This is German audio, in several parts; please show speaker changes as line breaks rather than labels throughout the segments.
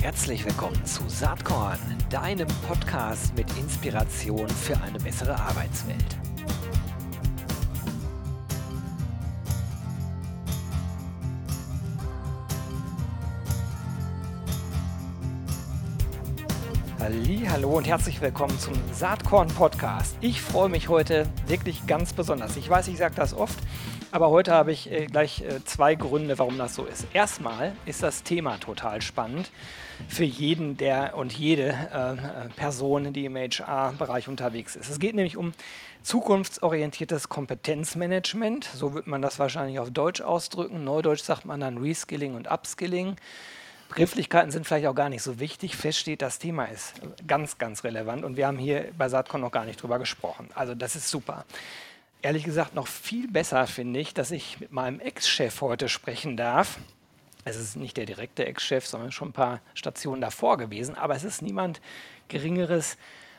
Herzlich willkommen zu Saatkorn, deinem Podcast mit Inspiration für eine bessere Arbeitswelt. Hallo und herzlich willkommen zum Saatkorn Podcast. Ich freue mich heute wirklich ganz besonders. Ich weiß, ich sage das oft, aber heute habe ich äh, gleich äh, zwei Gründe, warum das so ist. Erstmal ist das Thema total spannend für jeden der und jede äh, Person, die im HR-Bereich unterwegs ist. Es geht nämlich um zukunftsorientiertes Kompetenzmanagement. So wird man das wahrscheinlich auf Deutsch ausdrücken. Neudeutsch sagt man dann Reskilling und Upskilling. Begrifflichkeiten sind vielleicht auch gar nicht so wichtig. Fest steht, das Thema ist ganz, ganz relevant und wir haben hier bei Saatcon noch gar nicht drüber gesprochen. Also das ist super ehrlich gesagt noch viel besser finde ich, dass ich mit meinem Ex-Chef heute sprechen darf. Es ist nicht der direkte Ex-Chef, sondern schon ein paar Stationen davor gewesen, aber es ist niemand Geringeres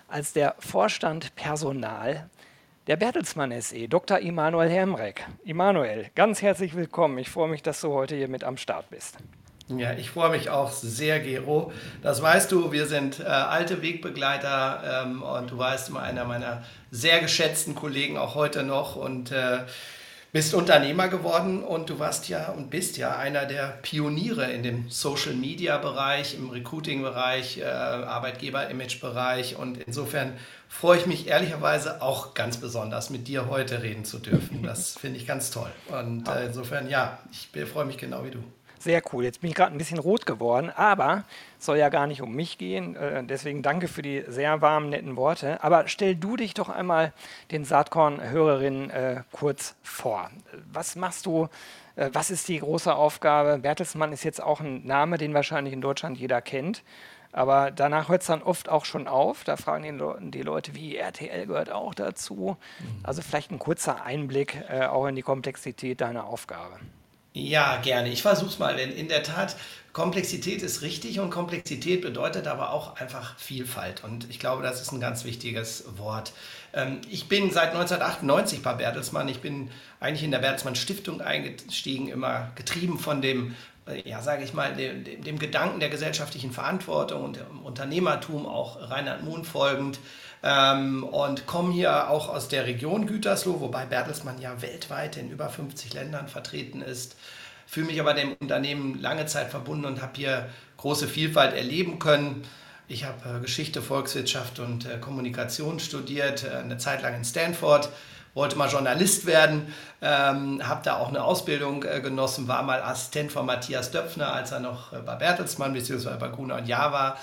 als der Vorstand Personal der Bertelsmann SE, Dr. Immanuel Hermreck. Immanuel, ganz herzlich willkommen. Ich freue mich, dass du heute hier mit am Start bist.
Ja, ich freue mich auch sehr, Gero. Das weißt du, wir sind äh, alte Wegbegleiter ähm, und du weißt immer einer meiner sehr geschätzten Kollegen auch heute noch und äh, bist Unternehmer geworden und du warst ja und bist ja einer der Pioniere in dem Social Media Bereich, im Recruiting Bereich, äh, Arbeitgeber Image Bereich und insofern freue ich mich ehrlicherweise auch ganz besonders mit dir heute reden zu dürfen. Das finde ich ganz toll und äh, insofern ja, ich freue mich genau wie du.
Sehr cool. Jetzt bin ich gerade ein bisschen rot geworden, aber es soll ja gar nicht um mich gehen. Äh, deswegen danke für die sehr warmen, netten Worte. Aber stell du dich doch einmal den Saatkorn-Hörerinnen äh, kurz vor. Was machst du? Äh, was ist die große Aufgabe? Bertelsmann ist jetzt auch ein Name, den wahrscheinlich in Deutschland jeder kennt. Aber danach hört es dann oft auch schon auf. Da fragen die, Le die, Leute, wie RTL gehört auch dazu. Mhm. Also vielleicht ein kurzer Einblick äh, auch in die Komplexität deiner Aufgabe.
Ja, gerne. Ich versuche es mal. Denn in der Tat, Komplexität ist richtig und Komplexität bedeutet aber auch einfach Vielfalt. Und ich glaube, das ist ein ganz wichtiges Wort. Ähm, ich bin seit 1998 bei Bertelsmann. Ich bin eigentlich in der Bertelsmann Stiftung eingestiegen, immer getrieben von dem ja, sage ich mal, dem, dem, Gedanken der gesellschaftlichen Verantwortung und dem Unternehmertum auch Reinhard Mohn folgend ähm, und komme hier auch aus der Region Gütersloh, wobei Bertelsmann ja weltweit in über 50 Ländern vertreten ist. Fühle mich aber dem Unternehmen lange Zeit verbunden und habe hier große Vielfalt erleben können. Ich habe äh, Geschichte, Volkswirtschaft und äh, Kommunikation studiert, äh, eine Zeit lang in Stanford wollte mal Journalist werden, ähm, habe da auch eine Ausbildung äh, genossen, war mal Assistent von Matthias Döpfner, als er noch äh, bei Bertelsmann bzw. bei Gruner und Jahr war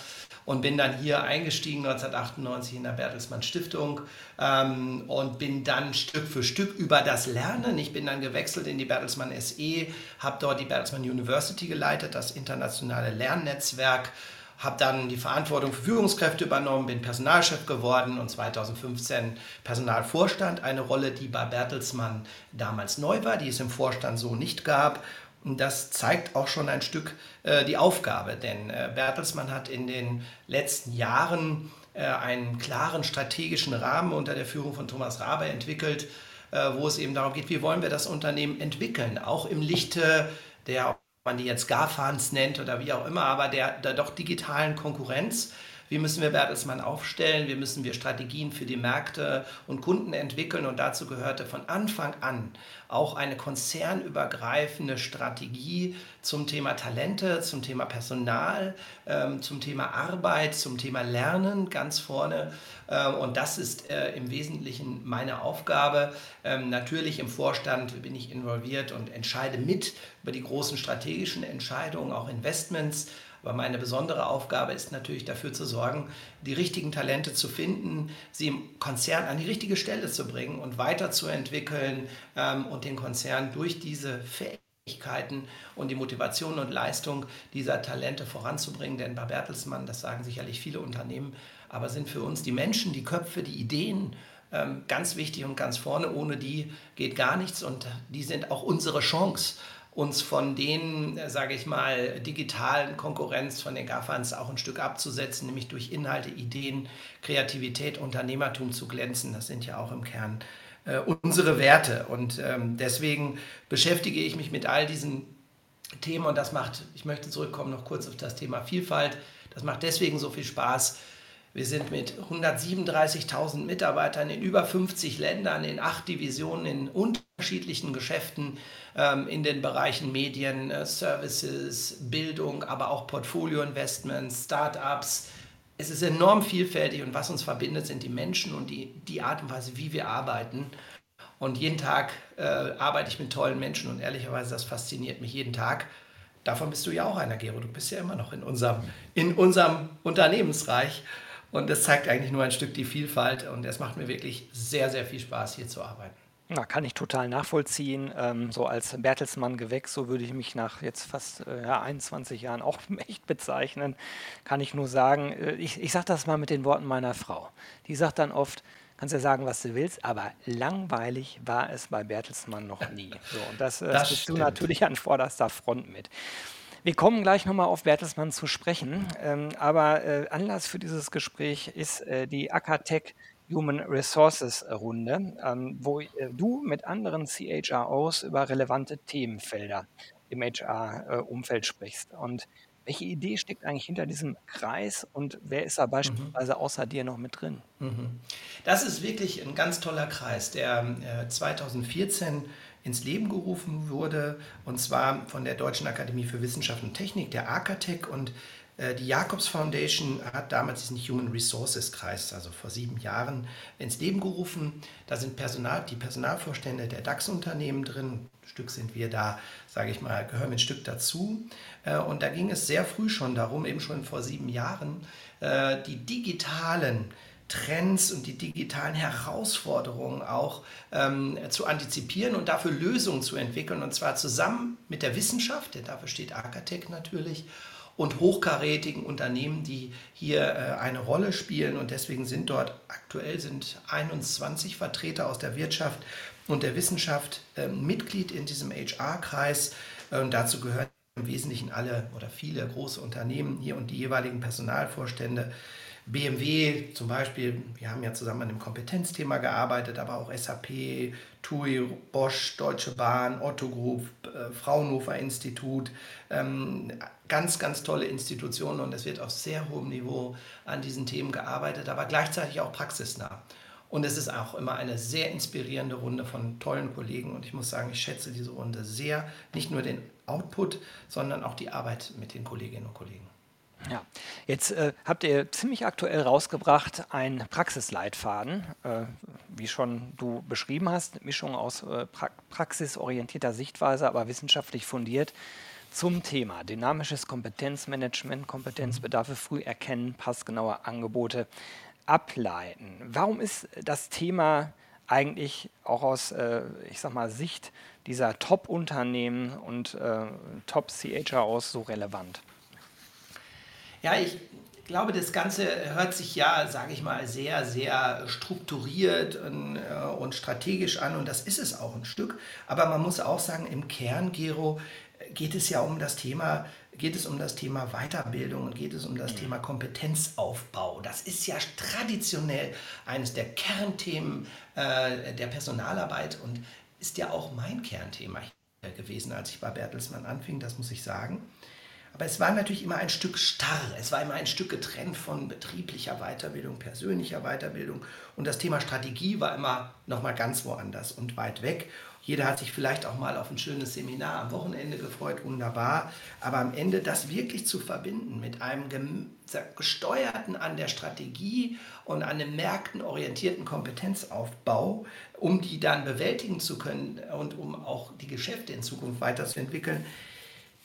und bin dann hier eingestiegen 1998 in der Bertelsmann Stiftung ähm, und bin dann Stück für Stück über das Lernen, ich bin dann gewechselt in die Bertelsmann SE, habe dort die Bertelsmann University geleitet, das internationale Lernnetzwerk habe dann die Verantwortung für Führungskräfte übernommen, bin Personalchef geworden und 2015 Personalvorstand, eine Rolle, die bei Bertelsmann damals neu war, die es im Vorstand so nicht gab. Und das zeigt auch schon ein Stück äh, die Aufgabe, denn äh, Bertelsmann hat in den letzten Jahren äh, einen klaren strategischen Rahmen unter der Führung von Thomas Rabe entwickelt, äh, wo es eben darum geht, wie wollen wir das Unternehmen entwickeln, auch im Lichte der man die jetzt GAFANs nennt oder wie auch immer, aber der, der doch digitalen Konkurrenz. Wie müssen wir Bertelsmann aufstellen? Wie müssen wir Strategien für die Märkte und Kunden entwickeln? Und dazu gehörte von Anfang an auch eine konzernübergreifende Strategie zum Thema Talente, zum Thema Personal, ähm, zum Thema Arbeit, zum Thema Lernen ganz vorne. Ähm, und das ist äh, im Wesentlichen meine Aufgabe. Ähm, natürlich im Vorstand bin ich involviert und entscheide mit über die großen strategischen Entscheidungen, auch Investments. Aber meine besondere Aufgabe ist natürlich dafür zu sorgen, die richtigen Talente zu finden, sie im Konzern an die richtige Stelle zu bringen und weiterzuentwickeln ähm, und den Konzern durch diese Fähigkeiten und die Motivation und Leistung dieser Talente voranzubringen. Denn bei Bertelsmann, das sagen sicherlich viele Unternehmen, aber sind für uns die Menschen, die Köpfe, die Ideen ähm, ganz wichtig und ganz vorne. Ohne die geht gar nichts und die sind auch unsere Chance uns von den, äh, sage ich mal, digitalen Konkurrenz von den GAFANs auch ein Stück abzusetzen, nämlich durch Inhalte, Ideen, Kreativität, Unternehmertum zu glänzen. Das sind ja auch im Kern äh, unsere Werte. Und ähm, deswegen beschäftige ich mich mit all diesen Themen und das macht, ich möchte zurückkommen noch kurz auf das Thema Vielfalt, das macht deswegen so viel Spaß. Wir sind mit 137.000 Mitarbeitern in über 50 Ländern, in acht Divisionen, in unterschiedlichen Geschäften, ähm, in den Bereichen Medien, äh, Services, Bildung, aber auch Portfolio-Investments, Startups. Es ist enorm vielfältig und was uns verbindet, sind die Menschen und die, die Art und Weise, wie wir arbeiten. Und jeden Tag äh, arbeite ich mit tollen Menschen und ehrlicherweise, das fasziniert mich jeden Tag. Davon bist du ja auch einer, Gero. Du bist ja immer noch in unserem, in unserem Unternehmensreich. Und das zeigt eigentlich nur ein Stück die Vielfalt. Und es macht mir wirklich sehr, sehr viel Spaß, hier zu arbeiten.
Na, kann ich total nachvollziehen. Ähm, so als Bertelsmann-Gewächs, so würde ich mich nach jetzt fast äh, ja, 21 Jahren auch echt bezeichnen. Kann ich nur sagen, äh, ich, ich sage das mal mit den Worten meiner Frau. Die sagt dann oft, kannst ja sagen, was du willst, aber langweilig war es bei Bertelsmann noch nie. So, und das, äh, das bist du natürlich an vorderster Front mit. Wir kommen gleich nochmal auf Bertelsmann zu sprechen, ähm, aber äh, Anlass für dieses Gespräch ist äh, die Akatech Human Resources Runde, ähm, wo äh, du mit anderen CHROs über relevante Themenfelder im HR-Umfeld äh, sprichst. Und welche Idee steckt eigentlich hinter diesem Kreis und wer ist da mhm. beispielsweise außer dir noch mit drin?
Mhm. Das ist wirklich ein ganz toller Kreis, der äh, 2014 ins Leben gerufen wurde, und zwar von der Deutschen Akademie für Wissenschaft und Technik, der AKTEC und äh, die Jacobs Foundation hat damals diesen Human Resources Kreis, also vor sieben Jahren, ins Leben gerufen. Da sind Personal, die Personalvorstände der DAX-Unternehmen drin. Ein Stück sind wir da, sage ich mal, gehören ein Stück dazu. Äh, und da ging es sehr früh schon darum, eben schon vor sieben Jahren, äh, die digitalen Trends und die digitalen Herausforderungen auch ähm, zu antizipieren und dafür Lösungen zu entwickeln. Und zwar zusammen mit der Wissenschaft, denn dafür steht Akatech natürlich, und hochkarätigen Unternehmen, die hier äh, eine Rolle spielen. Und deswegen sind dort aktuell sind 21 Vertreter aus der Wirtschaft und der Wissenschaft äh, Mitglied in diesem HR-Kreis. Äh, und dazu gehören im Wesentlichen alle oder viele große Unternehmen hier und die jeweiligen Personalvorstände BMW zum Beispiel, wir haben ja zusammen an dem Kompetenzthema gearbeitet, aber auch SAP, TUI, Bosch, Deutsche Bahn, Otto Group, äh, Fraunhofer Institut, ähm, ganz, ganz tolle Institutionen und es wird auf sehr hohem Niveau an diesen Themen gearbeitet, aber gleichzeitig auch praxisnah. Und es ist auch immer eine sehr inspirierende Runde von tollen Kollegen und ich muss sagen, ich schätze diese Runde sehr, nicht nur den Output, sondern auch die Arbeit mit den Kolleginnen und Kollegen.
Ja, jetzt äh, habt ihr ziemlich aktuell rausgebracht einen Praxisleitfaden, äh, wie schon du beschrieben hast, Mischung aus äh, pra praxisorientierter Sichtweise, aber wissenschaftlich fundiert zum Thema dynamisches Kompetenzmanagement, Kompetenzbedarfe früh erkennen, passgenaue Angebote ableiten. Warum ist das Thema eigentlich auch aus, äh, ich sag mal, Sicht dieser Top-Unternehmen und äh, Top-CHROs so relevant?
Ja, ich glaube, das Ganze hört sich ja, sage ich mal, sehr, sehr strukturiert und, äh, und, strategisch an und das ist es auch ein Stück. Aber man muss auch sagen, im Kern, Gero, geht es ja um das Thema, geht es um das Thema Weiterbildung und geht es um das Thema Kompetenzaufbau. Das ist ja traditionell eines der Kernthemen äh, der Personalarbeit und ist ja auch mein Kernthema gewesen, als ich bei Bertelsmann anfing, das muss ich sagen. Aber es war natürlich immer ein Stück starr. Es war immer ein Stück getrennt von betrieblicher Weiterbildung, persönlicher Weiterbildung. Und das Thema Strategie war immer noch mal ganz woanders und weit weg. Jeder hat sich vielleicht auch mal auf ein schönes Seminar am Wochenende gefreut, wunderbar. Aber am Ende das wirklich zu verbinden mit einem gesteuerten an der Strategie und an dem Märkten orientierten Kompetenzaufbau, um die dann bewältigen zu können und um auch die Geschäfte in Zukunft weiterzuentwickeln,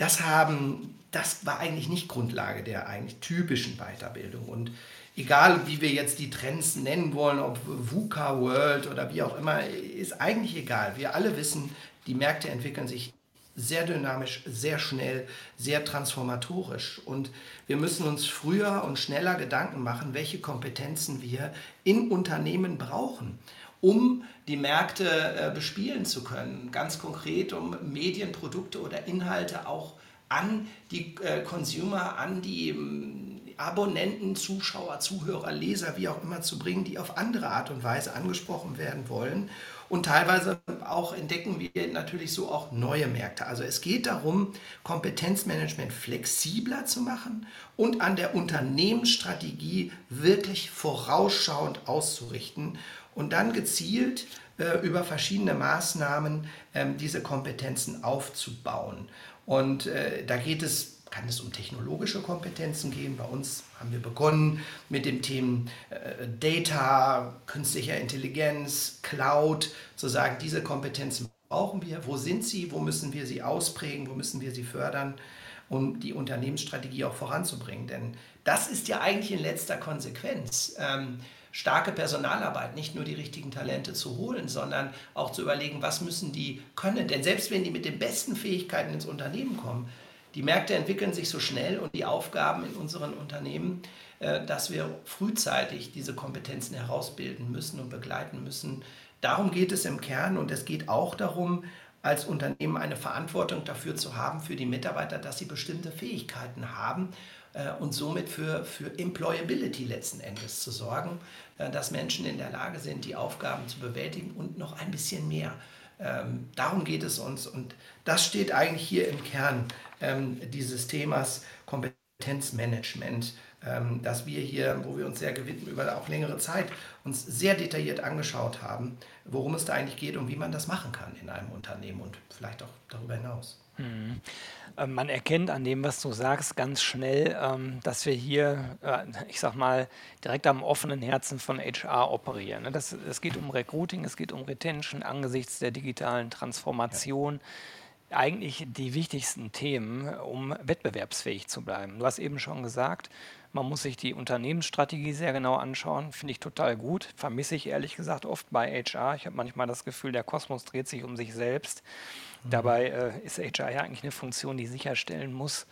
das haben, das war eigentlich nicht Grundlage der eigentlich typischen Weiterbildung. Und egal wie wir jetzt die Trends nennen wollen, ob VUCA World oder wie auch immer, ist eigentlich egal. Wir alle wissen, die Märkte entwickeln sich sehr dynamisch, sehr schnell, sehr transformatorisch. Und wir müssen uns früher und schneller Gedanken machen, welche Kompetenzen wir in Unternehmen brauchen um die Märkte äh, bespielen zu können. Ganz konkret, um Medienprodukte oder Inhalte auch an die äh, Consumer, an die ähm, Abonnenten, Zuschauer, Zuhörer, Leser, wie auch immer zu bringen, die auf andere Art und Weise angesprochen werden wollen Und teilweise auch entdecken wir natürlich so auch neue Märkte. Also es geht darum, Kompetenzmanagement flexibler zu machen und an der Unternehmensstrategie wirklich vorausschauend auszurichten und dann gezielt äh, über verschiedene Maßnahmen ähm, diese Kompetenzen aufzubauen. Und äh, da geht es kann es um technologische Kompetenzen gehen. Bei uns haben wir begonnen mit dem Thema äh, Data, künstlicher Intelligenz, Cloud, zu sagen, diese Kompetenzen brauchen wir. Wo sind sie? Wo müssen wir sie ausprägen? Wo müssen wir sie fördern? um die Unternehmensstrategie auch voranzubringen. Denn das ist ja eigentlich in letzter Konsequenz. Ähm, starke Personalarbeit, nicht nur die richtigen Talente zu holen, sondern auch zu überlegen, was müssen die können. Denn selbst wenn die mit den besten Fähigkeiten ins Unternehmen kommen, die Märkte entwickeln sich so schnell und die Aufgaben in unseren Unternehmen, äh, dass wir frühzeitig diese Kompetenzen herausbilden müssen und begleiten müssen. Darum geht es im Kern und es geht auch darum, als Unternehmen eine Verantwortung dafür zu haben, für die Mitarbeiter, dass sie bestimmte Fähigkeiten haben äh, und somit für, für Employability letzten Endes zu sorgen, äh, dass Menschen in der Lage sind, die Aufgaben zu bewältigen und noch ein bisschen mehr. Ähm, darum geht es uns und das steht eigentlich hier im Kern ähm, dieses Themas Kompetenzmanagement, ähm, dass wir hier, wo wir uns sehr gewidmet über auch längere Zeit uns sehr detailliert angeschaut haben, worum es da eigentlich geht und wie man das machen kann in einem Unternehmen und vielleicht auch darüber hinaus.
Mhm. Man erkennt an dem, was du sagst, ganz schnell, ähm, dass wir hier, äh, ich sag mal, direkt am offenen Herzen von HR operieren. Ne? Das, es geht um Recruiting, es geht um Retention angesichts der digitalen Transformation. Ja eigentlich die wichtigsten Themen, um wettbewerbsfähig zu bleiben. Du hast eben schon gesagt, man muss sich die Unternehmensstrategie sehr genau anschauen. Finde ich total gut. Vermisse ich ehrlich gesagt oft bei HR. Ich habe manchmal das Gefühl, der Kosmos dreht sich um sich selbst. Dabei äh, ist HR ja eigentlich eine Funktion, die sicherstellen muss,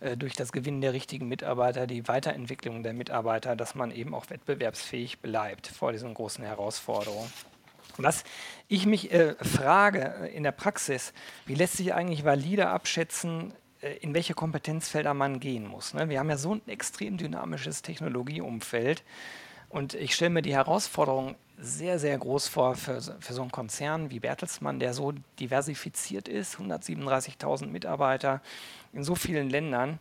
äh, durch das Gewinnen der richtigen Mitarbeiter, die Weiterentwicklung der Mitarbeiter, dass man eben auch wettbewerbsfähig bleibt vor diesen großen Herausforderungen. Was ich mich äh, frage äh, in der Praxis, wie lässt sich eigentlich valide abschätzen, äh, in welche Kompetenzfelder man gehen muss. Ne? Wir haben ja so ein extrem dynamisches Technologieumfeld und ich stelle mir die Herausforderung sehr, sehr groß vor für, für so einen Konzern wie Bertelsmann, der so diversifiziert ist, 137.000 Mitarbeiter in so vielen Ländern.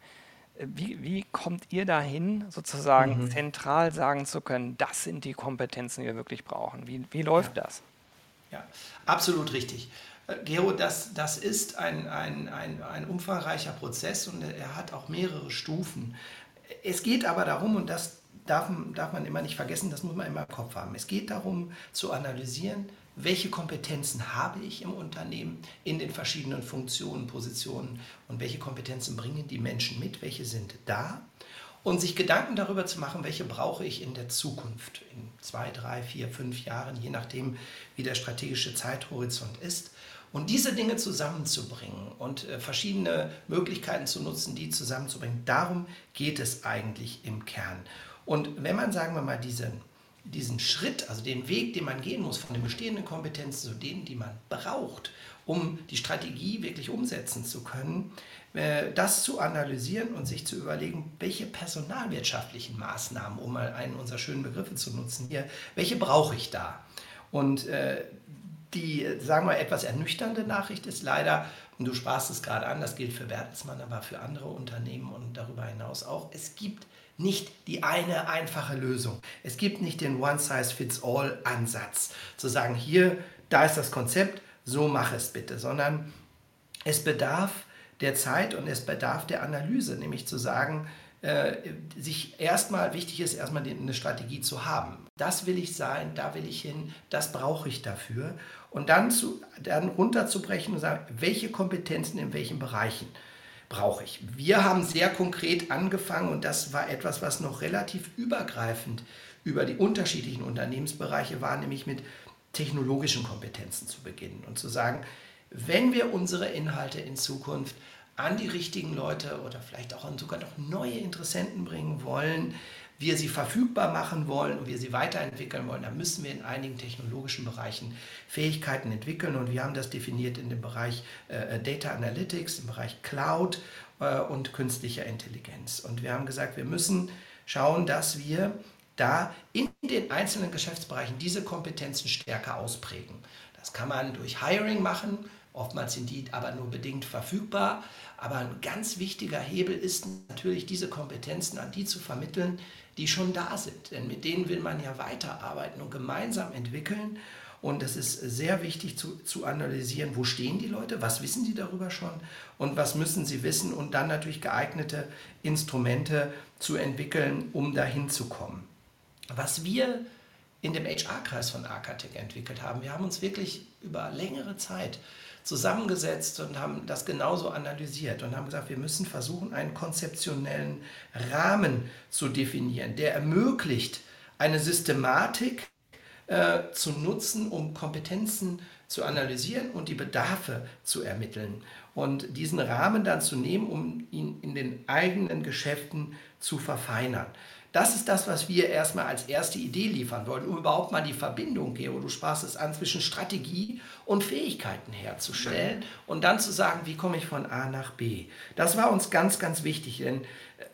Wie, wie, kommt ihr dahin, sozusagen mhm. zentral sagen zu können, das sind die Kompetenzen, die wir wirklich brauchen? Wie, wie läuft
ja.
das?
Ja, absolut richtig. Äh, Gero, das, das ist ein, ein, ein, ein umfangreicher Prozess und er hat auch mehrere Stufen. Es geht aber darum, und das darf, darf man immer nicht vergessen, das muss man immer im Kopf haben, es geht darum zu analysieren, welche Kompetenzen habe ich im Unternehmen in den verschiedenen Funktionen, Positionen und welche Kompetenzen bringen die Menschen mit, welche sind da und sich Gedanken darüber zu machen, welche brauche ich in der Zukunft, in zwei, drei, vier, fünf Jahren, je nachdem, wie der strategische Zeithorizont ist. Und diese Dinge zusammenzubringen und äh, verschiedene Möglichkeiten zu nutzen, die zusammenzubringen, darum geht es eigentlich im Kern. Und wenn man, sagen wir mal, diesen diesen Schritt, also den Weg, den man gehen muss von den bestehenden Kompetenzen zu denen, die man braucht, um die Strategie wirklich umsetzen zu können, äh, das zu analysieren und sich zu überlegen, welche personalwirtschaftlichen Maßnahmen, um mal einen unserer schönen Begriffe zu nutzen hier, welche brauche ich da? Und äh, die, sagen wir, etwas ernüchternde Nachricht ist leider, und du sprachst es gerade an, das gilt für Bertelsmann, aber für andere Unternehmen und darüber hinaus auch, es gibt nicht die eine einfache Lösung. Es gibt nicht den One-Size-Fits-All-Ansatz, zu sagen, hier, da ist das Konzept, so mach es bitte, sondern es bedarf der Zeit und es bedarf der Analyse, nämlich zu sagen, äh, sich erstmal, wichtig ist erstmal eine Strategie zu haben. Das will ich sein, da will ich hin, das brauche ich dafür. Und dann, zu, dann runterzubrechen und sagen, welche Kompetenzen in welchen Bereichen brauche ich. Wir haben sehr konkret angefangen und das war etwas, was noch relativ übergreifend über die unterschiedlichen Unternehmensbereiche war, nämlich mit technologischen Kompetenzen zu beginnen und zu sagen, wenn wir unsere Inhalte in Zukunft an die richtigen Leute oder vielleicht auch an sogar noch neue Interessenten bringen wollen, wir sie verfügbar machen wollen und wir sie weiterentwickeln wollen, dann müssen wir in einigen technologischen Bereichen Fähigkeiten entwickeln. Und wir haben das definiert in dem Bereich äh, Data Analytics, im Bereich Cloud äh, und künstlicher Intelligenz. Und wir haben gesagt, wir müssen schauen, dass wir da in den einzelnen Geschäftsbereichen diese Kompetenzen stärker ausprägen. Das kann man durch Hiring machen. Oftmals sind die aber nur bedingt verfügbar. Aber ein ganz wichtiger Hebel ist natürlich, diese Kompetenzen an die zu vermitteln, die schon da sind. Denn mit denen will man ja weiterarbeiten und gemeinsam entwickeln. Und es ist sehr wichtig zu, zu analysieren, wo stehen die Leute, was wissen die darüber schon und was müssen sie wissen und dann natürlich geeignete Instrumente zu entwickeln, um dahin zu kommen. Was wir in dem HR-Kreis von Arcatec entwickelt haben, wir haben uns wirklich über längere Zeit zusammengesetzt und haben das genauso analysiert und haben gesagt, wir müssen versuchen, einen konzeptionellen Rahmen zu definieren, der ermöglicht, eine Systematik äh, zu nutzen, um Kompetenzen zu analysieren und die Bedarfe zu ermitteln. Und diesen Rahmen dann zu nehmen, um ihn in den eigenen Geschäften zu verfeinern. Das ist das, was wir erstmal als erste Idee liefern wollen, um überhaupt mal die Verbindung, Gero, du sprachst es an, zwischen Strategie und Fähigkeiten herzustellen und dann zu sagen, wie komme ich von A nach B. Das war uns ganz, ganz wichtig. Denn,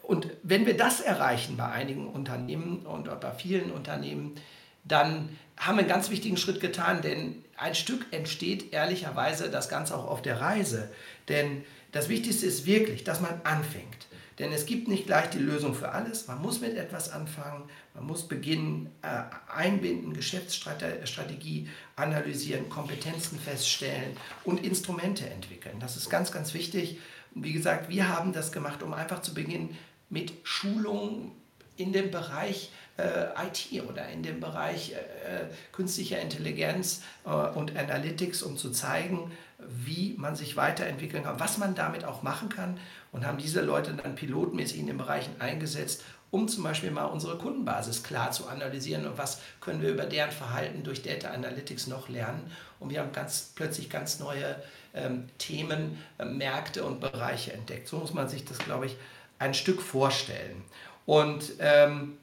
und wenn wir das erreichen bei einigen Unternehmen und bei vielen Unternehmen, dann haben wir einen ganz wichtigen Schritt getan, denn ein Stück entsteht ehrlicherweise das Ganze auch auf der Reise. Denn das Wichtigste ist wirklich, dass man anfängt. Denn es gibt nicht gleich die Lösung für alles. Man muss mit etwas anfangen, man muss beginnen, äh, einbinden, Geschäftsstrategie analysieren, Kompetenzen feststellen und Instrumente entwickeln. Das ist ganz, ganz wichtig. wie gesagt, wir haben das gemacht, um einfach zu beginnen mit Schulungen in dem Bereich äh, IT oder in dem Bereich äh, künstlicher Intelligenz äh, und Analytics, um zu zeigen, wie man sich weiterentwickeln kann, was man damit auch machen kann und haben diese Leute dann pilotmäßig in den Bereichen eingesetzt, um zum Beispiel mal unsere Kundenbasis klar zu analysieren und was können wir über deren Verhalten durch Data Analytics noch lernen. Und wir haben ganz plötzlich ganz neue ähm, Themen, äh, Märkte und Bereiche entdeckt. So muss man sich das, glaube ich, ein Stück vorstellen. Und ähm,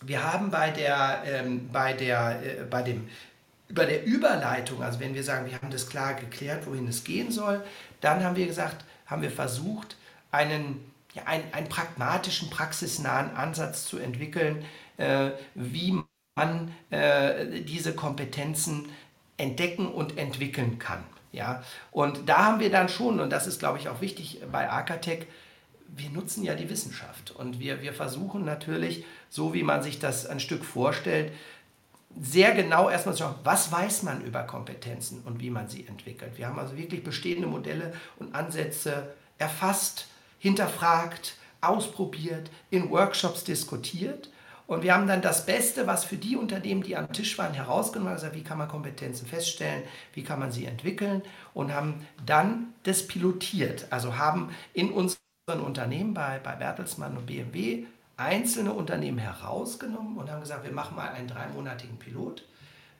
wir haben bei der, ähm, bei der, äh, bei dem über der Überleitung, also wenn wir sagen, wir haben das klar geklärt, wohin es gehen soll, dann haben wir gesagt, haben wir versucht, einen, ja, einen, einen pragmatischen, praxisnahen Ansatz zu entwickeln, äh, wie man äh, diese Kompetenzen entdecken und entwickeln kann. Ja? Und da haben wir dann schon, und das ist, glaube ich, auch wichtig bei Arcatec, wir nutzen ja die Wissenschaft und wir, wir versuchen natürlich, so wie man sich das ein Stück vorstellt, sehr genau erstmal zu schauen, was weiß man über Kompetenzen und wie man sie entwickelt. Wir haben also wirklich bestehende Modelle und Ansätze erfasst, hinterfragt, ausprobiert, in Workshops diskutiert. Und wir haben dann das Beste, was für die Unternehmen, die am Tisch waren, herausgenommen, also wie kann man Kompetenzen feststellen, wie kann man sie entwickeln und haben dann das pilotiert. Also haben in unseren Unternehmen bei, bei Bertelsmann und BMW einzelne Unternehmen herausgenommen und haben gesagt, wir machen mal einen dreimonatigen Pilot.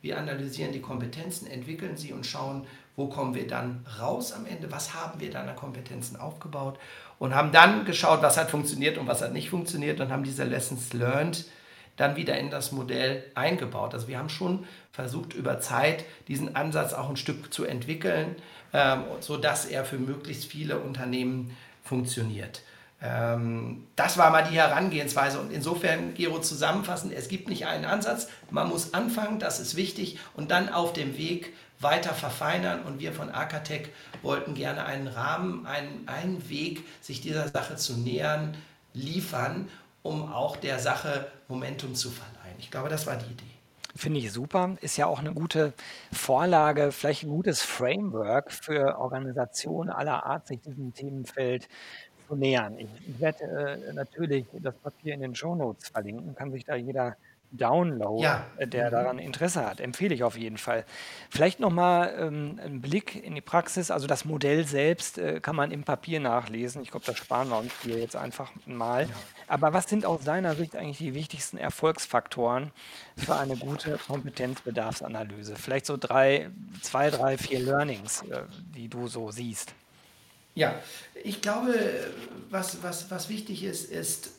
Wir analysieren die Kompetenzen, entwickeln sie und schauen, wo kommen wir dann raus am Ende, was haben wir dann an Kompetenzen aufgebaut und haben dann geschaut, was hat funktioniert und was hat nicht funktioniert und haben diese Lessons learned dann wieder in das Modell eingebaut. Also wir haben schon versucht, über Zeit diesen Ansatz auch ein Stück zu entwickeln, ähm, sodass er für möglichst viele Unternehmen funktioniert. Ähm, das war mal die Herangehensweise. Und insofern, Gero, zusammenfassend, es gibt nicht einen Ansatz. Man muss anfangen, das ist wichtig, und dann auf dem Weg weiter verfeinern. Und wir von Arcatec wollten gerne einen Rahmen, einen, einen Weg, sich dieser Sache zu nähern, liefern, um auch der Sache Momentum zu verleihen. Ich glaube, das war die Idee.
Finde ich super. Ist ja auch eine gute Vorlage, vielleicht ein gutes Framework für Organisationen aller Art, sich diesem Themenfeld zu nähern. Ich, werde äh, natürlich das Papier in den Show Notes verlinken, kann sich da jeder Download, ja. Äh, der mhm. daran Interesse hat. Empfehle ich auf jeden Fall. Vielleicht nochmal ähm, ein Blick in die Praxis. Also das Modell selbst äh, kann man im Papier nachlesen. Ich glaube, das sparen wir uns hier jetzt einfach mal. Aber was sind aus deiner Sicht eigentlich die wichtigsten Erfolgsfaktoren für eine gute Kompetenzbedarfsanalyse? Vielleicht so drei, zwei, drei, vier Learnings, äh, die du so siehst.
Ja, ich glaube, was, was, was wichtig ist, ist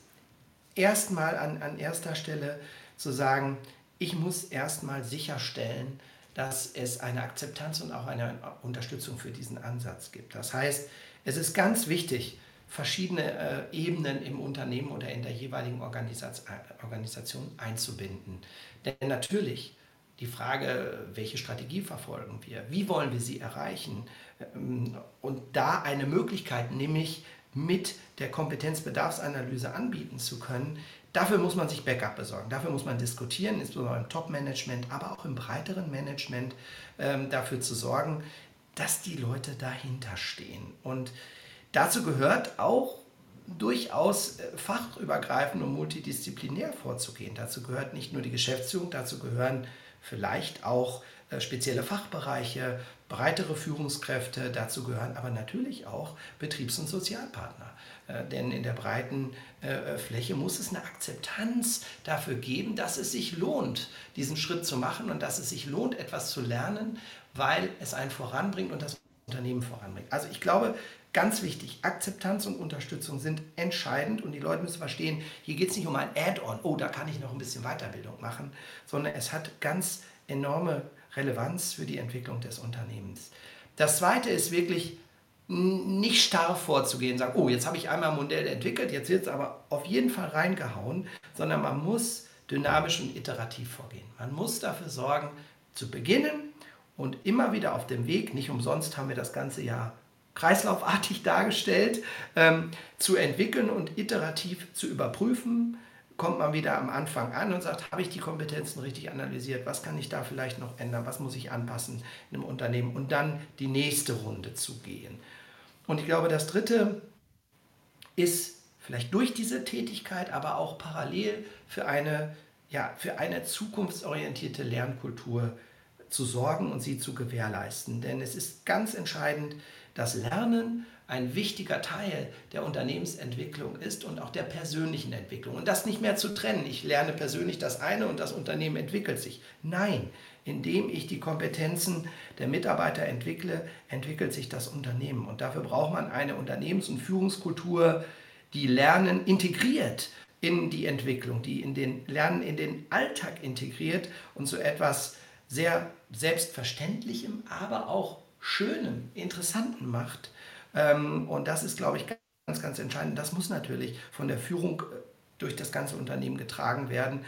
erstmal an, an erster Stelle zu sagen, ich muss erstmal sicherstellen, dass es eine Akzeptanz und auch eine Unterstützung für diesen Ansatz gibt. Das heißt, es ist ganz wichtig, verschiedene äh, Ebenen im Unternehmen oder in der jeweiligen Organisation, Organisation einzubinden. Denn natürlich die Frage, welche Strategie verfolgen wir, wie wollen wir sie erreichen ähm, und da eine Möglichkeit, nämlich mit der Kompetenzbedarfsanalyse anbieten zu können, dafür muss man sich Backup besorgen, dafür muss man diskutieren, insbesondere im Top-Management, aber auch im breiteren Management ähm, dafür zu sorgen, dass die Leute dahinter stehen. Und dazu gehört auch durchaus äh, fachübergreifend und multidisziplinär vorzugehen. Dazu gehört nicht nur die Geschäftsführung, dazu gehören vielleicht auch äh, spezielle Fachbereiche, breitere Führungskräfte, dazu gehören aber natürlich auch Betriebs- und Sozialpartner. Äh, denn in der breiten Fläche muss es eine Akzeptanz dafür geben, dass es sich lohnt, diesen Schritt zu machen und dass es sich lohnt, etwas zu lernen, weil es einen voranbringt und das Unternehmen voranbringt. Also ich glaube, Ganz wichtig, Akzeptanz und Unterstützung sind entscheidend und die Leute müssen verstehen, hier geht es nicht um ein Add-on, oh, da kann ich noch ein bisschen Weiterbildung machen, sondern es hat ganz enorme Relevanz für die Entwicklung des Unternehmens. Das Zweite ist wirklich nicht starr vorzugehen, sagen, oh, jetzt habe ich einmal ein Modell entwickelt, jetzt wird es aber auf jeden Fall reingehauen, sondern man muss dynamisch und iterativ vorgehen. Man muss dafür sorgen, zu beginnen und immer wieder auf dem Weg, nicht umsonst haben wir das ganze Jahr kreislaufartig dargestellt, ähm, zu entwickeln und iterativ zu überprüfen. Kommt man wieder am Anfang an und sagt, habe ich die Kompetenzen richtig analysiert? Was kann ich da vielleicht noch ändern? Was muss ich anpassen in einem Unternehmen? Und dann die nächste Runde zu gehen. Und ich glaube, das Dritte ist vielleicht durch diese Tätigkeit, aber auch parallel für eine, ja, für eine zukunftsorientierte Lernkultur zu sorgen und sie zu gewährleisten. Denn es ist ganz entscheidend, dass Lernen ein wichtiger Teil der Unternehmensentwicklung ist und auch der persönlichen Entwicklung. Und das nicht mehr zu trennen. Ich lerne persönlich das eine und das Unternehmen entwickelt sich. Nein, indem ich die Kompetenzen der Mitarbeiter entwickle, entwickelt sich das Unternehmen. Und dafür braucht man eine Unternehmens- und Führungskultur, die Lernen integriert in die Entwicklung, die in den Lernen in den Alltag integriert und so etwas sehr Selbstverständlichem, aber auch Schönen, Interessanten macht. Ähm, und das ist, glaube ich, ganz, ganz entscheidend. Das muss natürlich von der Führung äh, durch das ganze Unternehmen getragen werden.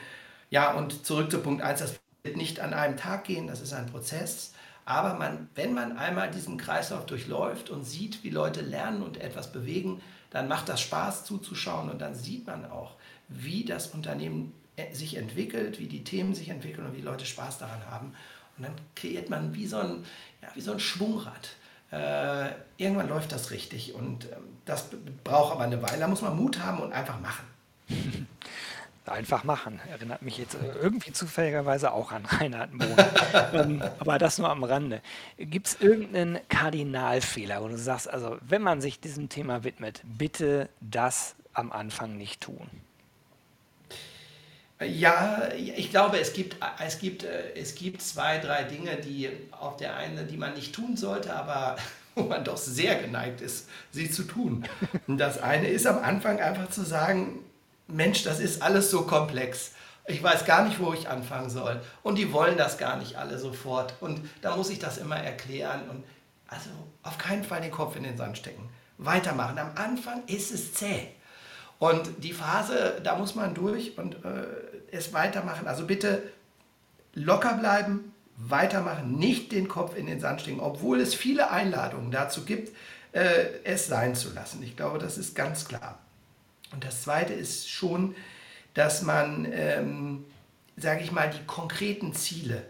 Ja, und zurück zu Punkt 1, das wird nicht an einem Tag gehen, das ist ein Prozess. Aber man, wenn man einmal diesen Kreislauf durchläuft und sieht, wie Leute lernen und etwas bewegen, dann macht das Spaß zuzuschauen und dann sieht man auch, wie das Unternehmen äh, sich entwickelt, wie die Themen sich entwickeln und wie Leute Spaß daran haben. Und dann kreiert man wie so ein, ja, wie so ein Schwungrad. Äh, irgendwann läuft das richtig und ähm, das braucht aber eine Weile. Da muss man Mut haben und einfach machen.
Einfach machen. Erinnert mich jetzt äh, irgendwie zufälligerweise auch an Reinhard Mohn. ähm, aber das nur am Rande. Gibt es irgendeinen Kardinalfehler, wo du sagst, also wenn man sich diesem Thema widmet, bitte das am Anfang nicht tun?
Ja, ich glaube, es gibt, es, gibt, äh, es gibt zwei, drei Dinge, die auf der einen, die man nicht tun sollte, aber wo man doch sehr geneigt ist, sie zu tun. Das eine ist am Anfang einfach zu sagen, Mensch, das ist alles so komplex. Ich weiß gar nicht, wo ich anfangen soll. Und die wollen das gar nicht alle sofort. Und da muss ich das immer erklären. Und also auf keinen Fall den Kopf in den Sand stecken. Weitermachen. Am Anfang ist es zäh. Und die Phase, da muss man durch und äh, es weitermachen. Also bitte locker bleiben, weitermachen, nicht den Kopf in den Sand stecken, obwohl es viele Einladungen dazu gibt, äh, es sein zu lassen. Ich glaube, das ist ganz klar. Und das Zweite ist schon, dass man, ähm, sage ich mal, die konkreten Ziele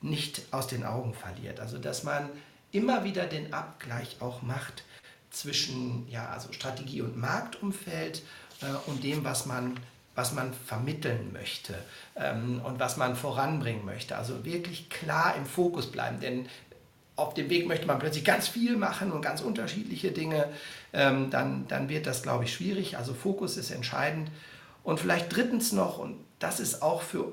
nicht aus den Augen verliert. Also dass man immer wieder den Abgleich auch macht zwischen ja, also Strategie und Marktumfeld äh, und dem, was man, was man vermitteln möchte ähm, und was man voranbringen möchte. Also wirklich klar im Fokus bleiben, denn auf dem Weg möchte man plötzlich ganz viel machen und ganz unterschiedliche Dinge, ähm, dann, dann wird das, glaube ich, schwierig. Also Fokus ist entscheidend. Und vielleicht drittens noch, und das ist auch für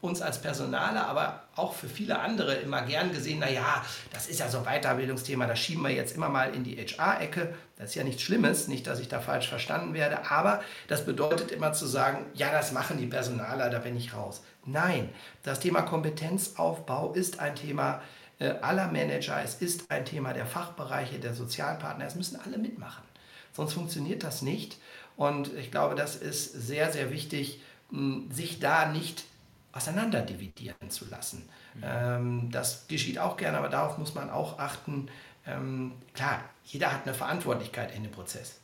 uns als Personaler, aber auch für viele andere immer gern gesehen, naja, das ist ja so ein Weiterbildungsthema, das schieben wir jetzt immer mal in die HR-Ecke. Das ist ja nichts Schlimmes, nicht, dass ich da falsch verstanden werde, aber das bedeutet immer zu sagen, ja, das machen die Personaler, da bin ich raus. Nein, das Thema Kompetenzaufbau ist ein Thema äh, aller Manager, es ist ein Thema der Fachbereiche, der Sozialpartner, es müssen alle mitmachen. Sonst funktioniert das nicht. Und ich glaube, das ist sehr, sehr wichtig, sich da nicht auseinanderdividieren zu lassen. Mhm. Ähm, das geschieht auch gerne, aber darauf muss man auch achten. Ähm, klar, jeder hat eine Verantwortlichkeit in dem Prozess,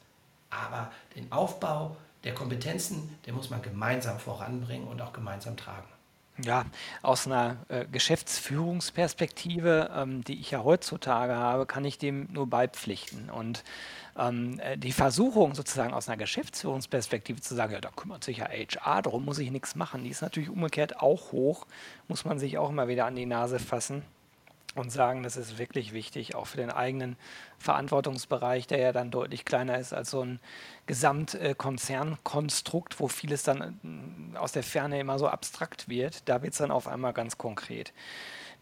aber den Aufbau der Kompetenzen, den muss man gemeinsam voranbringen und auch gemeinsam tragen.
Ja, aus einer äh, Geschäftsführungsperspektive, ähm, die ich ja heutzutage habe, kann ich dem nur beipflichten. Und ähm, äh, die Versuchung sozusagen aus einer Geschäftsführungsperspektive zu sagen, ja, da kümmert sich ja HR, darum muss ich nichts machen, die ist natürlich umgekehrt auch hoch, muss man sich auch immer wieder an die Nase fassen und sagen, das ist wirklich wichtig, auch für den eigenen Verantwortungsbereich, der ja dann deutlich kleiner ist als so ein Gesamtkonzernkonstrukt, wo vieles dann äh, aus der Ferne immer so abstrakt wird. Da wird es dann auf einmal ganz konkret.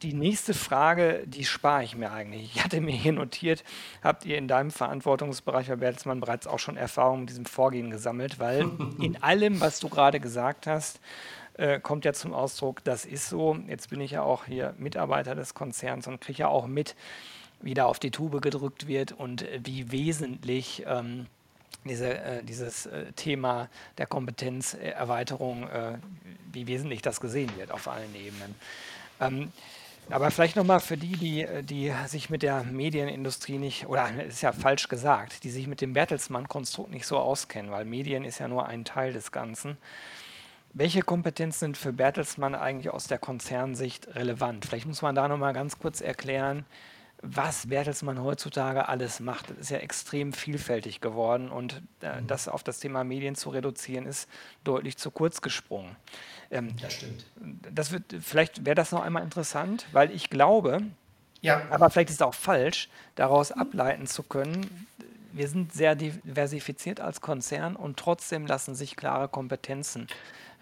Die nächste Frage, die spare ich mir eigentlich. Ich hatte mir hier notiert, habt ihr in deinem Verantwortungsbereich Herr Bertelsmann bereits auch schon Erfahrungen mit diesem Vorgehen gesammelt? Weil in allem, was du gerade gesagt hast, äh, kommt ja zum Ausdruck, das ist so. Jetzt bin ich ja auch hier Mitarbeiter des Konzerns und kriege ja auch mit, wie da auf die Tube gedrückt wird und wie wesentlich ähm, diese, äh, dieses äh, Thema der Kompetenzerweiterung, äh, wie wesentlich das gesehen wird auf allen Ebenen. Ähm, aber vielleicht nochmal für die, die, die sich mit der Medienindustrie nicht, oder ist ja falsch gesagt, die sich mit dem Bertelsmann-Konstrukt nicht so auskennen, weil Medien ist ja nur ein Teil des Ganzen. Welche Kompetenzen sind für Bertelsmann eigentlich aus der Konzernsicht relevant? Vielleicht muss man da nochmal ganz kurz erklären, was Bertelsmann heutzutage alles macht. Das ist ja extrem vielfältig geworden und äh, mhm. das auf das Thema Medien zu reduzieren, ist deutlich zu kurz gesprungen.
Ähm, das stimmt.
Das wird, vielleicht wäre das noch einmal interessant, weil ich glaube, ja. aber vielleicht ist es auch falsch, daraus ableiten zu können, wir sind sehr diversifiziert als Konzern und trotzdem lassen sich klare Kompetenzen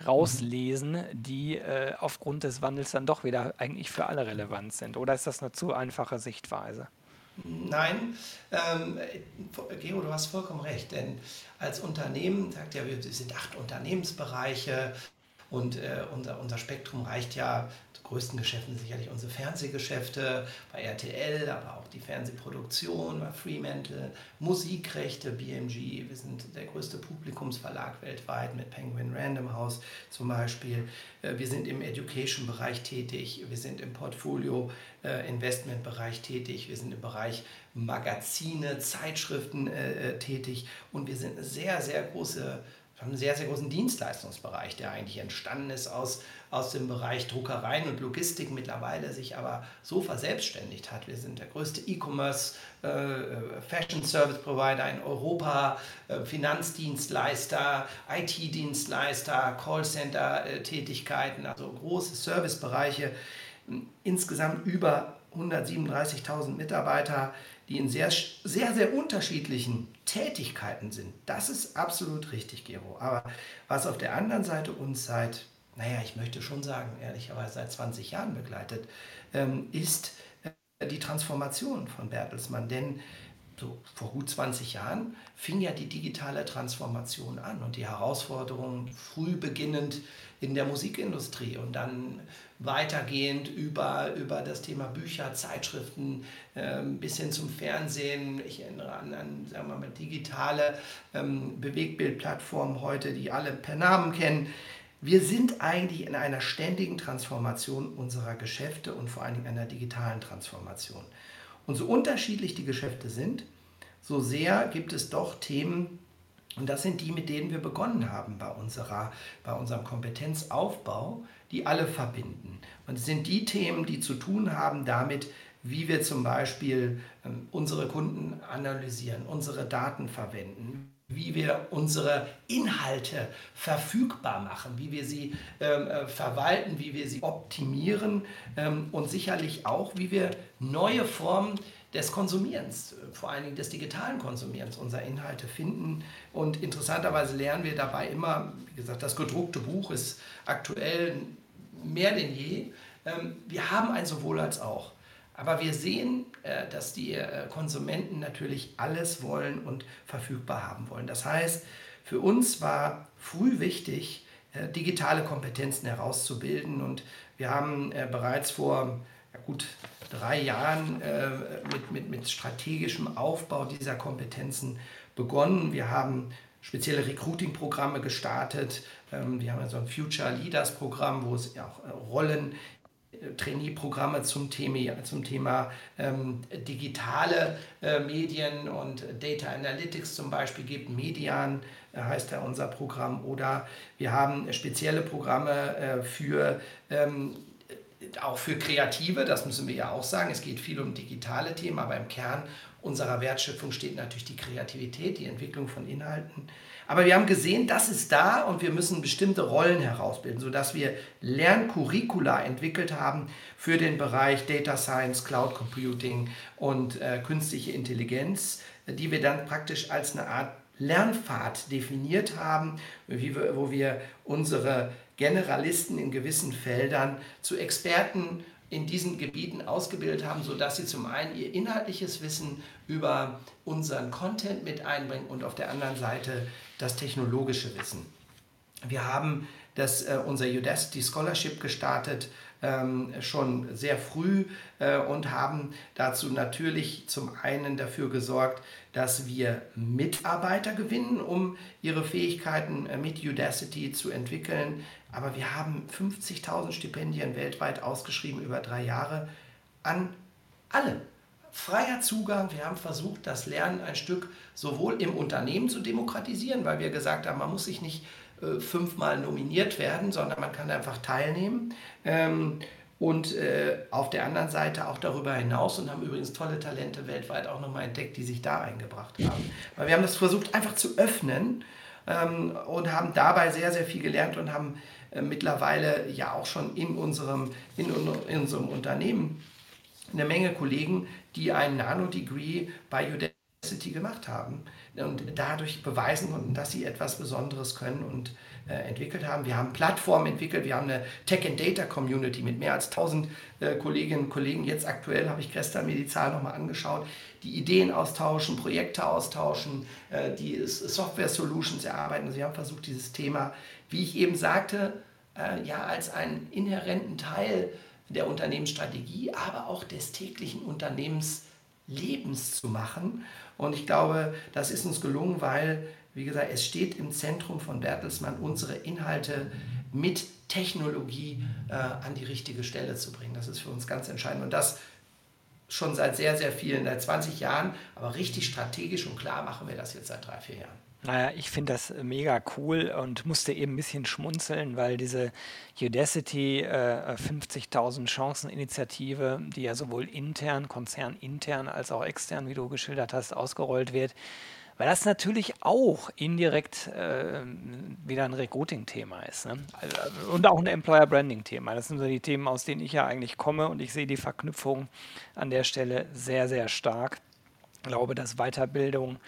rauslesen, die äh, aufgrund des Wandels dann doch wieder eigentlich für alle relevant sind? Oder ist das eine zu einfache Sichtweise?
Nein, ähm, Gero, du hast vollkommen recht, denn als Unternehmen, sagt ja, wir sind acht Unternehmensbereiche und äh, unser, unser Spektrum reicht ja größten Geschäften sicherlich unsere Fernsehgeschäfte bei RTL, aber auch die Fernsehproduktion bei Fremantle, Musikrechte, BMG. Wir sind der größte Publikumsverlag weltweit mit Penguin Random House zum Beispiel. Äh, wir sind im Education-Bereich tätig, wir sind im Portfolio-Investment-Bereich tätig, wir sind im Bereich Magazine, Zeitschriften äh, tätig und wir sind eine sehr, sehr große einen sehr, sehr großen Dienstleistungsbereich, der eigentlich entstanden ist aus, aus dem Bereich Druckereien und Logistik, mittlerweile sich aber so verselbstständigt hat. Wir sind der größte E-Commerce, äh, Provider in Europa, äh, Finanzdienstleister, IT-Dienstleister, Callcenter-Tätigkeiten, also große Servicebereiche. Insgesamt über 137.000 Mitarbeiter die in sehr, sehr, sehr unterschiedlichen Tätigkeiten sind. Das ist absolut richtig, Gero. Aber was auf der anderen Seite uns seit, naja, ich möchte schon sagen, ehrlicherweise seit 20 Jahren begleitet, ähm, ist äh, die Transformation von Bertelsmann. Denn so vor gut 20 Jahren fing ja die digitale Transformation an und die Herausforderungen früh beginnend in der Musikindustrie und dann weitergehend über, über das Thema Bücher, Zeitschriften ähm, bis hin zum Fernsehen. Ich erinnere an, an sagen wir mal, digitale ähm, Bewegbildplattformen heute, die alle per Namen kennen. Wir sind eigentlich in einer ständigen Transformation unserer Geschäfte und vor allen Dingen einer digitalen Transformation. Und so unterschiedlich die Geschäfte sind, so sehr gibt es doch Themen, und das sind die, mit denen wir begonnen haben bei, unserer, bei unserem Kompetenzaufbau, die alle verbinden. Und es sind die Themen, die zu tun haben damit, wie wir zum Beispiel ähm, unsere Kunden analysieren, unsere Daten verwenden, wie wir unsere Inhalte verfügbar machen, wie wir sie ähm, äh, verwalten, wie wir sie optimieren ähm, und sicherlich auch, wie wir neue Formen des Konsumierens, vor allen Dingen des digitalen Konsumierens unserer Inhalte finden. Und interessanterweise lernen wir dabei immer, wie gesagt, das gedruckte Buch ist aktuell mehr denn je. Ähm, wir haben ein sowohl als auch. Aber wir sehen, äh, dass die äh, Konsumenten natürlich alles wollen und verfügbar haben wollen. Das heißt, für uns war früh wichtig, äh, digitale Kompetenzen herauszubilden. Und wir haben bereits vor gut drei Jahren mit, mit, mit strategischem Aufbau dieser Kompetenzen begonnen. Wir haben spezielle Recruiting-Programme gestartet. Ähm, wir haben so ein Future Leaders-Programm, wo es auch Rollen Trainee-Programme zum Thema, zum Thema ähm, digitale äh, Medien und Data Analytics zum Beispiel gibt. Median äh, heißt ja unser Programm. Oder wir haben spezielle Programme äh, für ähm, auch für Kreative, das müssen wir ja auch sagen. Es geht viel um digitale Themen, aber im Kern unserer Wertschöpfung steht natürlich die Kreativität, die Entwicklung von Inhalten. Aber wir haben gesehen, das ist da und wir müssen bestimmte Rollen herausbilden, sodass wir Lerncurricula entwickelt haben für den Bereich Data Science, Cloud Computing und äh, künstliche Intelligenz, die wir dann praktisch als eine Art Lernpfad definiert haben, wir, wo wir unsere Generalisten in gewissen Feldern zu Experten in diesen Gebieten ausgebildet haben, sodass sie zum einen ihr inhaltliches Wissen über unseren Content mit einbringen und auf der anderen Seite das technologische Wissen. Wir haben das, äh, unser Udacity Scholarship gestartet, ähm, schon sehr früh äh, und haben dazu natürlich zum einen dafür gesorgt, dass wir Mitarbeiter gewinnen, um ihre Fähigkeiten äh, mit Udacity zu entwickeln. Aber wir haben 50.000 Stipendien weltweit ausgeschrieben über drei Jahre an alle. Freier Zugang. Wir haben versucht, das Lernen ein Stück sowohl im Unternehmen zu demokratisieren, weil wir gesagt haben, man muss sich nicht äh, fünfmal nominiert werden, sondern man kann einfach teilnehmen. Ähm, und äh, auf der anderen Seite auch darüber hinaus und haben übrigens tolle Talente weltweit auch nochmal entdeckt, die sich da eingebracht haben. Weil wir haben das versucht einfach zu öffnen ähm, und haben dabei sehr, sehr viel gelernt und haben äh, mittlerweile ja auch schon in unserem, in, in unserem Unternehmen eine Menge Kollegen, die ein Nano-Degree bei Udacity gemacht haben und dadurch beweisen konnten, dass sie etwas Besonderes können und äh, entwickelt haben. Wir haben Plattformen entwickelt, wir haben eine Tech and Data Community mit mehr als 1000 äh, Kolleginnen und Kollegen. Jetzt aktuell habe ich gestern mir die Zahl nochmal angeschaut, die Ideen austauschen, Projekte austauschen, äh, die Software Solutions erarbeiten. Also wir haben versucht, dieses Thema, wie ich eben sagte, äh, ja als einen inhärenten Teil der Unternehmensstrategie, aber auch des täglichen Unternehmenslebens zu machen. Und ich glaube, das ist uns gelungen, weil, wie gesagt, es steht im Zentrum von Bertelsmann, unsere Inhalte mit Technologie äh, an die richtige Stelle zu bringen. Das ist für uns ganz entscheidend. Und das schon seit sehr, sehr vielen, seit 20 Jahren, aber richtig strategisch und klar machen wir das jetzt seit drei, vier Jahren.
Naja, ich finde das mega cool und musste eben ein bisschen schmunzeln, weil diese Udacity äh, 50.000 Chancen-Initiative, die ja sowohl intern, konzernintern als auch extern, wie du geschildert hast, ausgerollt wird, weil das natürlich auch indirekt äh, wieder ein Recruiting-Thema ist. Ne? Also, und auch ein Employer-Branding-Thema. Das sind so die Themen, aus denen ich ja eigentlich komme und ich sehe die Verknüpfung an der Stelle sehr, sehr stark. Ich glaube, dass Weiterbildung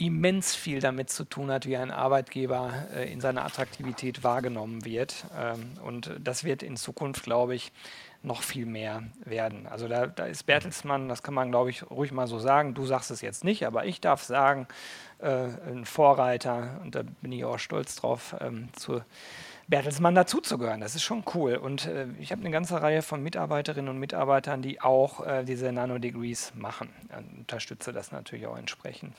immens viel damit zu tun hat, wie ein Arbeitgeber äh, in seiner Attraktivität wahrgenommen wird. Ähm, und das wird in Zukunft, glaube ich, noch viel mehr werden. Also da, da, ist Bertelsmann, das kann man, glaube ich, ruhig mal so sagen. Du sagst es jetzt nicht, aber ich darf sagen, äh, ein Vorreiter, und da bin ich auch stolz drauf, ähm, zu Bertelsmann dazuzugehören. Das ist schon cool. Und äh, ich habe eine ganze Reihe von Mitarbeiterinnen und Mitarbeitern, die auch äh, diese Nano-Degrees machen. Ich unterstütze das natürlich auch entsprechend.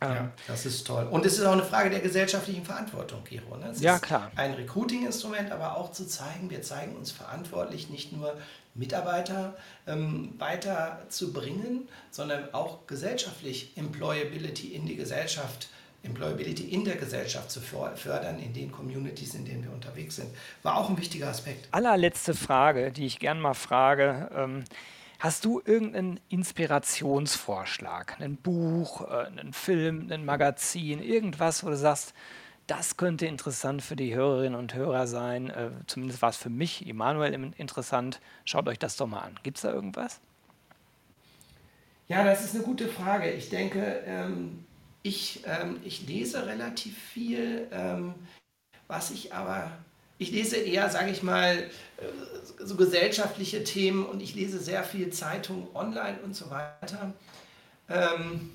Ja, ähm, das ist toll. Und es ist auch eine Frage der gesellschaftlichen Verantwortung, Gero. Ne? Es
ja, klar.
Ein Recruiting-Instrument, aber auch zu zeigen, wir zeigen uns verantwortlich, nicht nur Mitarbeiter ähm, weiterzubringen, sondern auch gesellschaftlich Employability in die Gesellschaft, Employability in der Gesellschaft zu fördern, in den Communities, in denen wir unterwegs sind. War auch ein wichtiger Aspekt.
Allerletzte Frage, die ich gern mal frage. Ähm, Hast du irgendeinen Inspirationsvorschlag? Ein Buch, äh, einen Film, ein Magazin, irgendwas, wo du sagst, das könnte interessant für die Hörerinnen und Hörer sein. Äh, zumindest war es für mich, Emanuel, interessant. Schaut euch das doch mal an. Gibt es da irgendwas?
Ja, das ist eine gute Frage. Ich denke, ähm, ich, ähm, ich lese relativ viel. Ähm, was ich aber ich lese eher, sage ich mal, äh, so gesellschaftliche Themen und ich lese sehr viel Zeitung online und so weiter. Ähm,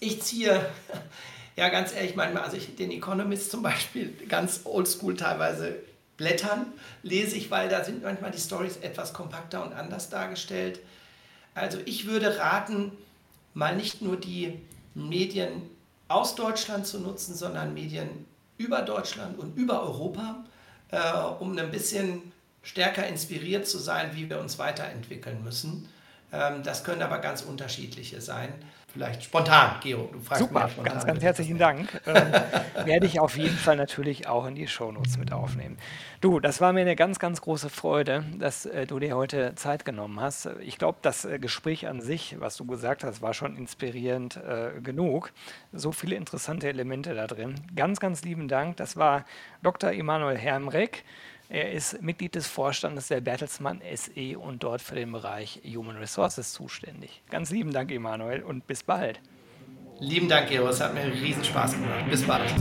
ich ziehe, ja ganz ehrlich, manchmal, also ich, den Economist zum Beispiel, ganz oldschool teilweise blättern, lese ich, weil da sind manchmal die Stories etwas kompakter und anders dargestellt. Also ich würde raten, mal nicht nur die Medien aus Deutschland zu nutzen, sondern Medien über Deutschland und über Europa, äh, um ein bisschen stärker inspiriert zu sein, wie wir uns weiterentwickeln müssen. Ähm, das können aber ganz unterschiedliche sein. Vielleicht spontan, Gero,
du fragst Super, spontan, ganz, ganz herzlichen Dank. ähm, werde ich auf jeden Fall natürlich auch in die Shownotes mit aufnehmen. Du, das war mir eine ganz, ganz große Freude, dass äh, du dir heute Zeit genommen hast. Ich glaube, das äh, Gespräch an sich, was du gesagt hast, war schon inspirierend äh, genug. So viele interessante Elemente da drin. Ganz, ganz lieben Dank. Das war Dr. Emanuel Hermreck. Er ist Mitglied des Vorstandes der Bertelsmann SE und dort für den Bereich Human Resources zuständig. Ganz lieben Dank, Emanuel, und bis bald.
Lieben Dank, Gero. Es hat mir riesen Spaß gemacht. Bis bald.